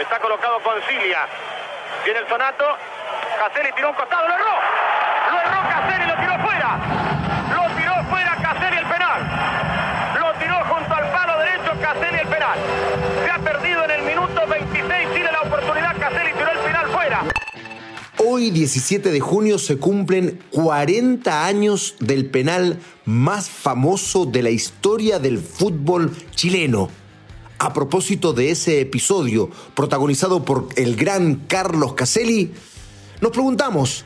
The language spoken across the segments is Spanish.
Está colocado Concilia. Viene el sonato. Caselli tiró un costado, lo erró. Lo erró Caselli, lo tiró fuera. Lo tiró fuera Caselli el penal. Lo tiró junto al palo derecho Caselli el penal. Se ha perdido en el minuto 26 Chile la oportunidad. Caselli tiró el penal fuera. Hoy, 17 de junio, se cumplen 40 años del penal más famoso de la historia del fútbol chileno. A propósito de ese episodio protagonizado por el gran Carlos Caselli, nos preguntamos,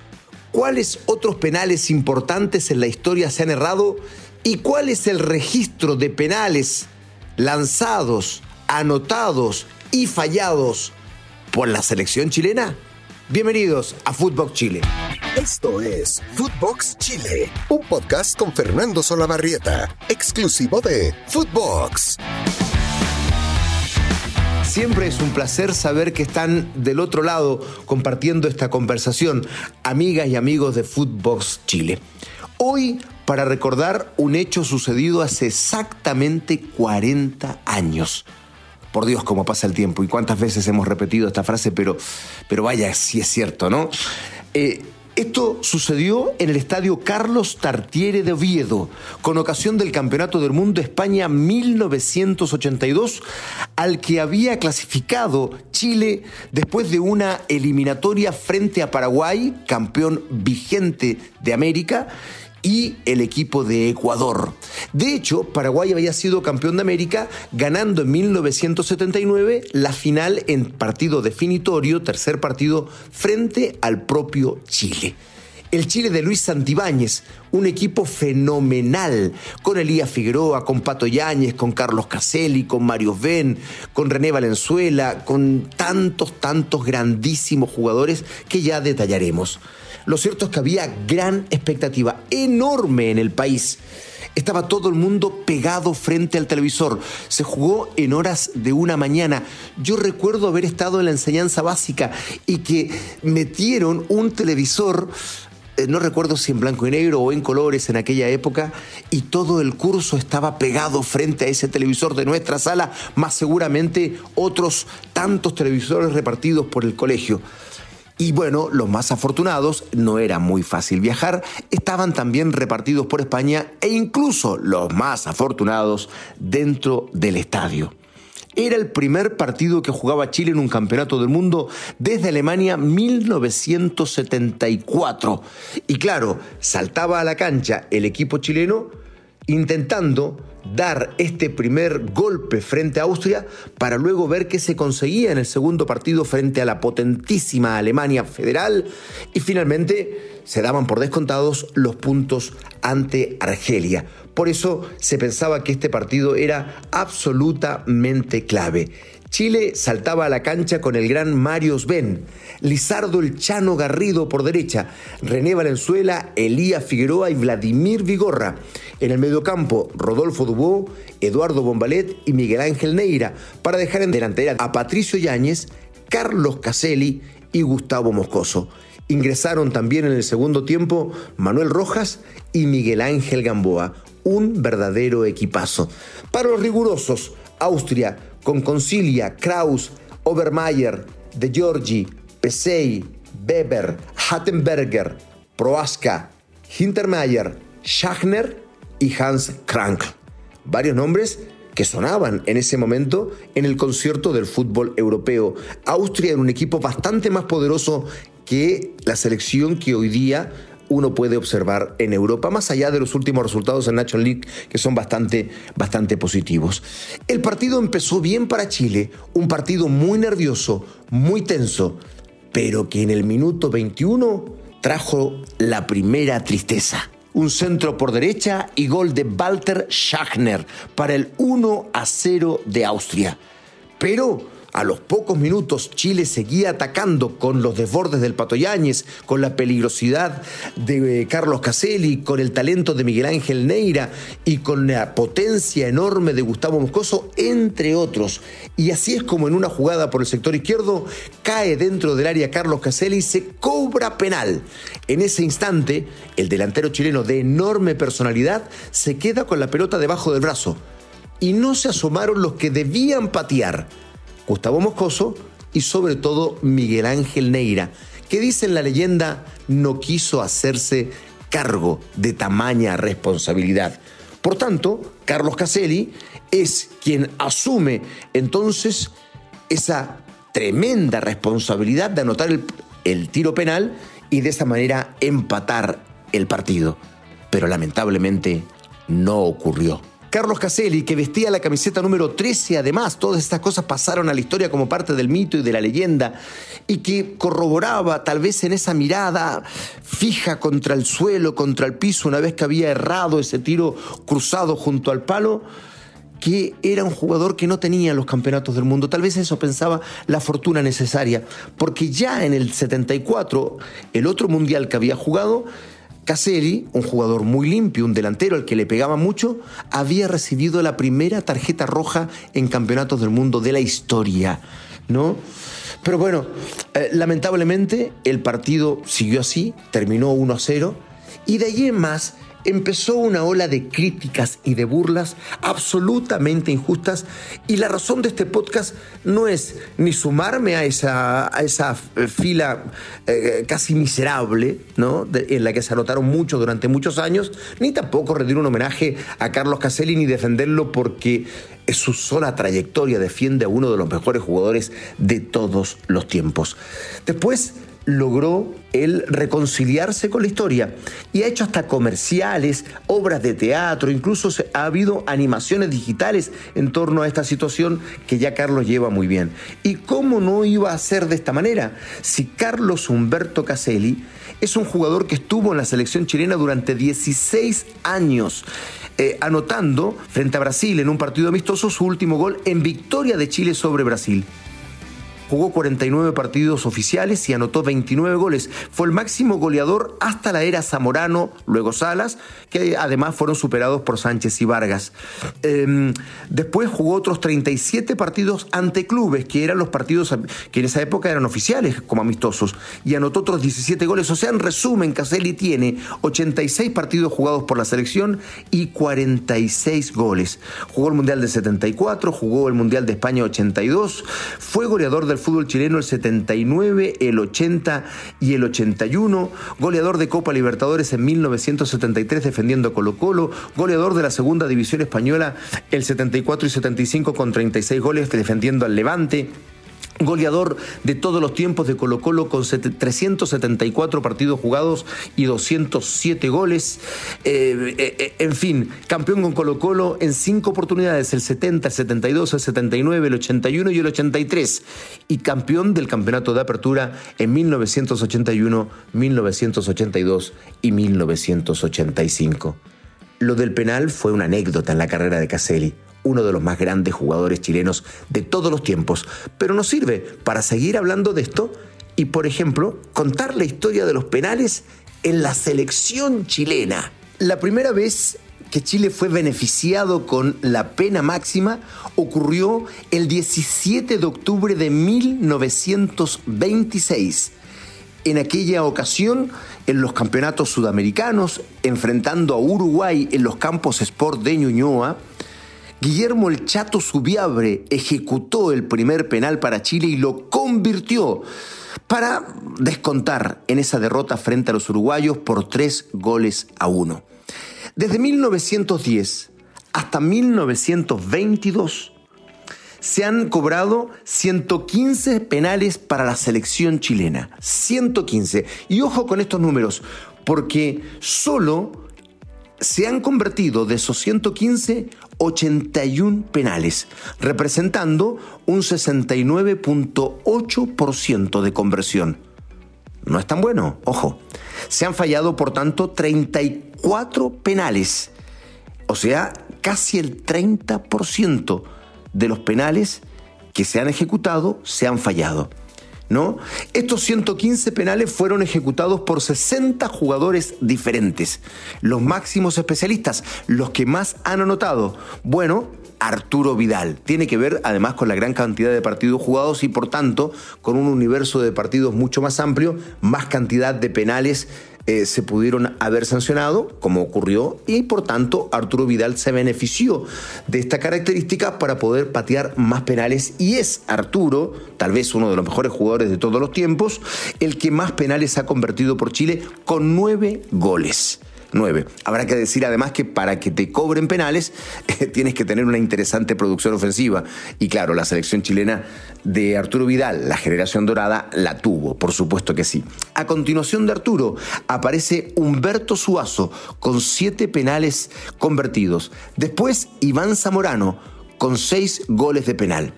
¿cuáles otros penales importantes en la historia se han errado y cuál es el registro de penales lanzados, anotados y fallados por la selección chilena? Bienvenidos a Footbox Chile. Esto es Footbox Chile, un podcast con Fernando Solabarrieta, exclusivo de Footbox. Siempre es un placer saber que están del otro lado compartiendo esta conversación, amigas y amigos de Footbox Chile. Hoy para recordar un hecho sucedido hace exactamente 40 años. Por Dios, cómo pasa el tiempo y cuántas veces hemos repetido esta frase, pero, pero vaya, si es cierto, ¿no? Eh, esto sucedió en el estadio Carlos Tartiere de Oviedo, con ocasión del Campeonato del Mundo España 1982, al que había clasificado Chile después de una eliminatoria frente a Paraguay, campeón vigente de América, y el equipo de Ecuador. De hecho, Paraguay había sido campeón de América ganando en 1979 la final en partido definitorio, tercer partido, frente al propio Chile. El Chile de Luis Santibáñez, un equipo fenomenal, con Elías Figueroa, con Pato Yáñez, con Carlos Caselli, con Mario Ben, con René Valenzuela, con tantos, tantos grandísimos jugadores que ya detallaremos. Lo cierto es que había gran expectativa, enorme en el país. Estaba todo el mundo pegado frente al televisor. Se jugó en horas de una mañana. Yo recuerdo haber estado en la enseñanza básica y que metieron un televisor eh, no recuerdo si en blanco y negro o en colores en aquella época, y todo el curso estaba pegado frente a ese televisor de nuestra sala, más seguramente otros tantos televisores repartidos por el colegio. Y bueno, los más afortunados, no era muy fácil viajar, estaban también repartidos por España e incluso los más afortunados dentro del estadio. Era el primer partido que jugaba Chile en un campeonato del mundo desde Alemania 1974. Y claro, saltaba a la cancha el equipo chileno intentando dar este primer golpe frente a Austria para luego ver qué se conseguía en el segundo partido frente a la potentísima Alemania federal y finalmente se daban por descontados los puntos ante Argelia. Por eso se pensaba que este partido era absolutamente clave. Chile saltaba a la cancha con el gran Mario Sven, Lizardo el Chano Garrido por derecha, René Valenzuela, Elías Figueroa y Vladimir Vigorra. En el mediocampo, Rodolfo Dubó, Eduardo Bombalet y Miguel Ángel Neira, para dejar en delantera a Patricio Yáñez, Carlos Caselli y Gustavo Moscoso. Ingresaron también en el segundo tiempo Manuel Rojas y Miguel Ángel Gamboa, un verdadero equipazo. Para los rigurosos, Austria con Concilia, Kraus, Obermeier, De Giorgi, Pesey, Weber, Hattenberger, Proaska, Hintermeyer, Schachner y Hans Krank. Varios nombres que sonaban en ese momento en el concierto del fútbol europeo. Austria era un equipo bastante más poderoso que la selección que hoy día uno puede observar en Europa, más allá de los últimos resultados en National League, que son bastante, bastante positivos. El partido empezó bien para Chile, un partido muy nervioso, muy tenso, pero que en el minuto 21 trajo la primera tristeza. Un centro por derecha y gol de Walter Schachner para el 1 a 0 de Austria. Pero a los pocos minutos, Chile seguía atacando con los desbordes del Pato Yáñez, con la peligrosidad de eh, Carlos Caselli, con el talento de Miguel Ángel Neira y con la potencia enorme de Gustavo Moscoso, entre otros. Y así es como en una jugada por el sector izquierdo cae dentro del área Carlos Caselli y se cobra penal. En ese instante, el delantero chileno de enorme personalidad se queda con la pelota debajo del brazo. Y no se asomaron los que debían patear Gustavo Moscoso y sobre todo Miguel Ángel Neira, que dice en la leyenda no quiso hacerse cargo de tamaña responsabilidad. Por tanto, Carlos Caselli es quien asume entonces esa tremenda responsabilidad de anotar el, el tiro penal y de esa manera empatar el partido. Pero lamentablemente no ocurrió. Carlos Caselli, que vestía la camiseta número 13, además, todas estas cosas pasaron a la historia como parte del mito y de la leyenda, y que corroboraba tal vez en esa mirada fija contra el suelo, contra el piso, una vez que había errado ese tiro cruzado junto al palo, que era un jugador que no tenía los campeonatos del mundo. Tal vez eso pensaba la fortuna necesaria, porque ya en el 74, el otro mundial que había jugado, Caselli, un jugador muy limpio, un delantero al que le pegaba mucho, había recibido la primera tarjeta roja en campeonatos del mundo de la historia, ¿no? Pero bueno, eh, lamentablemente el partido siguió así, terminó 1 a 0 y de allí en más empezó una ola de críticas y de burlas absolutamente injustas y la razón de este podcast no es ni sumarme a esa, a esa fila eh, casi miserable ¿no? en la que se anotaron mucho durante muchos años, ni tampoco rendir un homenaje a Carlos Caselli ni defenderlo porque su sola trayectoria defiende a uno de los mejores jugadores de todos los tiempos. Después logró él reconciliarse con la historia y ha hecho hasta comerciales, obras de teatro, incluso ha habido animaciones digitales en torno a esta situación que ya Carlos lleva muy bien. ¿Y cómo no iba a ser de esta manera? Si Carlos Humberto Caselli es un jugador que estuvo en la selección chilena durante 16 años. Eh, anotando frente a Brasil en un partido amistoso su último gol en victoria de Chile sobre Brasil. Jugó 49 partidos oficiales y anotó 29 goles. Fue el máximo goleador hasta la era Zamorano, luego Salas, que además fueron superados por Sánchez y Vargas. Em, después jugó otros 37 partidos ante clubes, que eran los partidos que en esa época eran oficiales como amistosos, y anotó otros 17 goles. O sea, en resumen, Caselli tiene 86 partidos jugados por la selección y 46 goles. Jugó el Mundial de 74, jugó el Mundial de España 82, fue goleador del fútbol chileno el 79, el 80 y el 81, goleador de Copa Libertadores en 1973 defendiendo Colo Colo, goleador de la Segunda División Española el 74 y 75 con 36 goles defendiendo al Levante goleador de todos los tiempos de Colo Colo con 374 partidos jugados y 207 goles. Eh, eh, eh, en fin, campeón con Colo Colo en cinco oportunidades, el 70, el 72, el 79, el 81 y el 83. Y campeón del campeonato de apertura en 1981, 1982 y 1985. Lo del penal fue una anécdota en la carrera de Caselli uno de los más grandes jugadores chilenos de todos los tiempos, pero nos sirve para seguir hablando de esto y, por ejemplo, contar la historia de los penales en la selección chilena. La primera vez que Chile fue beneficiado con la pena máxima ocurrió el 17 de octubre de 1926. En aquella ocasión, en los campeonatos sudamericanos, enfrentando a Uruguay en los campos Sport de Ñuñoa, Guillermo el Chato Subiabre ejecutó el primer penal para Chile y lo convirtió para descontar en esa derrota frente a los uruguayos por tres goles a uno. Desde 1910 hasta 1922 se han cobrado 115 penales para la selección chilena. 115. Y ojo con estos números, porque solo se han convertido de esos 115 81 penales, representando un 69.8% de conversión. No es tan bueno, ojo. Se han fallado, por tanto, 34 penales, o sea, casi el 30% de los penales que se han ejecutado se han fallado. Estos 115 penales fueron ejecutados por 60 jugadores diferentes, los máximos especialistas, los que más han anotado. Bueno, Arturo Vidal. Tiene que ver además con la gran cantidad de partidos jugados y por tanto con un universo de partidos mucho más amplio, más cantidad de penales eh, se pudieron haber sancionado, como ocurrió, y por tanto Arturo Vidal se benefició de esta característica para poder patear más penales y es Arturo, tal vez uno de los mejores jugadores de todos los tiempos, el que más penales ha convertido por Chile con nueve goles. 9. Habrá que decir además que para que te cobren penales tienes que tener una interesante producción ofensiva. Y claro, la selección chilena de Arturo Vidal, la generación dorada, la tuvo, por supuesto que sí. A continuación de Arturo aparece Humberto Suazo con 7 penales convertidos. Después Iván Zamorano con 6 goles de penal.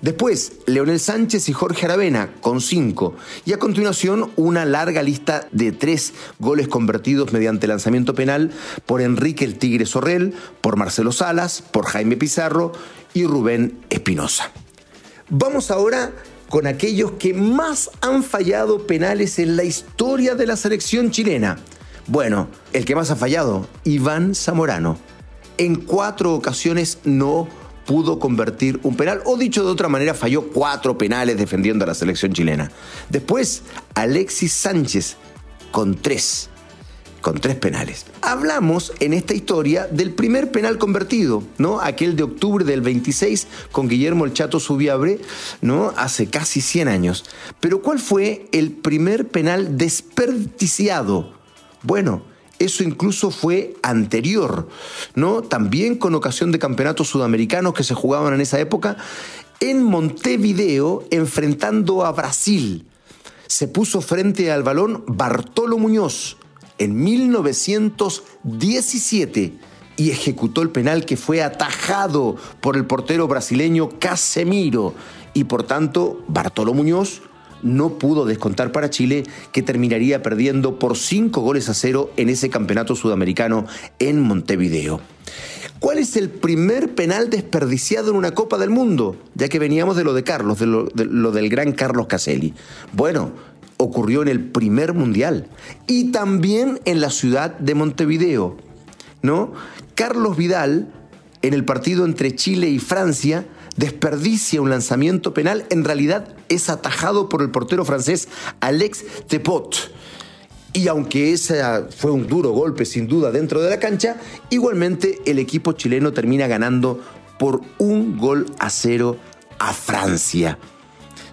Después, Leonel Sánchez y Jorge Aravena con cinco. Y a continuación, una larga lista de tres goles convertidos mediante lanzamiento penal por Enrique el Tigre Sorrel, por Marcelo Salas, por Jaime Pizarro y Rubén Espinosa. Vamos ahora con aquellos que más han fallado penales en la historia de la selección chilena. Bueno, el que más ha fallado, Iván Zamorano. En cuatro ocasiones no pudo convertir un penal, o dicho de otra manera, falló cuatro penales defendiendo a la selección chilena. Después, Alexis Sánchez con tres, con tres penales. Hablamos en esta historia del primer penal convertido, ¿no? Aquel de octubre del 26 con Guillermo el Chato Subiabre, ¿no? Hace casi 100 años. Pero ¿cuál fue el primer penal desperdiciado? Bueno, eso incluso fue anterior, ¿no? También con ocasión de campeonatos sudamericanos que se jugaban en esa época, en Montevideo, enfrentando a Brasil. Se puso frente al balón Bartolo Muñoz en 1917 y ejecutó el penal que fue atajado por el portero brasileño Casemiro. Y por tanto, Bartolo Muñoz no pudo descontar para Chile, que terminaría perdiendo por 5 goles a cero en ese campeonato sudamericano en Montevideo. ¿Cuál es el primer penal desperdiciado en una Copa del Mundo? Ya que veníamos de lo de Carlos, de lo, del gran Carlos Caselli. Bueno, ocurrió en el primer mundial y también en la ciudad de Montevideo. ¿No? Carlos Vidal, en el partido entre Chile y Francia, desperdicia un lanzamiento penal, en realidad es atajado por el portero francés Alex Tepot. Y aunque ese fue un duro golpe sin duda dentro de la cancha, igualmente el equipo chileno termina ganando por un gol a cero a Francia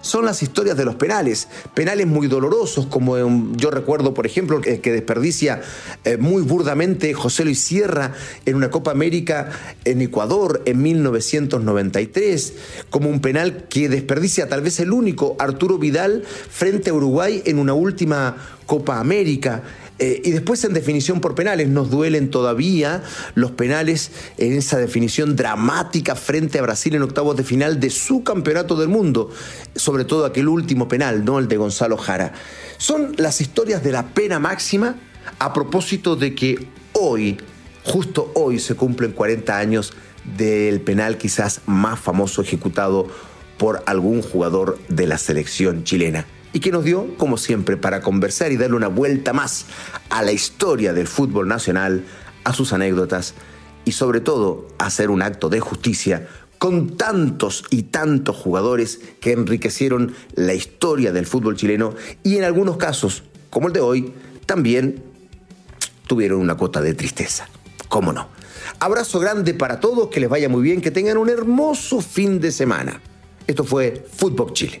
son las historias de los penales. Penales muy dolorosos, como yo recuerdo, por ejemplo, que, desperdicia eh, muy burdamente José Luis Sierra en una Copa América en Ecuador en 1993, como un penal que desperdicia tal vez el único Arturo Vidal frente a Uruguay en una última Copa América. Eh, y después en definición por penales, nos duelen todavía los penales en esa definición dramática frente a Brasil en octavos de final de su campeonato del mundo, sobre todo aquel último penal, ¿no? El de Gonzalo Jara. Son las historias de la pena máxima a propósito de que hoy, justo hoy, se cumplen 40 años del penal quizás más famoso ejecutado por algún jugador de la selección chilena y que nos dio, como siempre, para conversar y darle una vuelta más a la historia del fútbol nacional, a sus anécdotas y sobre todo hacer un acto de justicia con tantos y tantos jugadores que enriquecieron la historia del fútbol chileno y en algunos casos, como el de hoy, también tuvieron una cuota de tristeza. ¿Cómo no? Abrazo grande para todos, que les vaya muy bien, que tengan un hermoso fin de semana. Esto fue Fútbol Chile.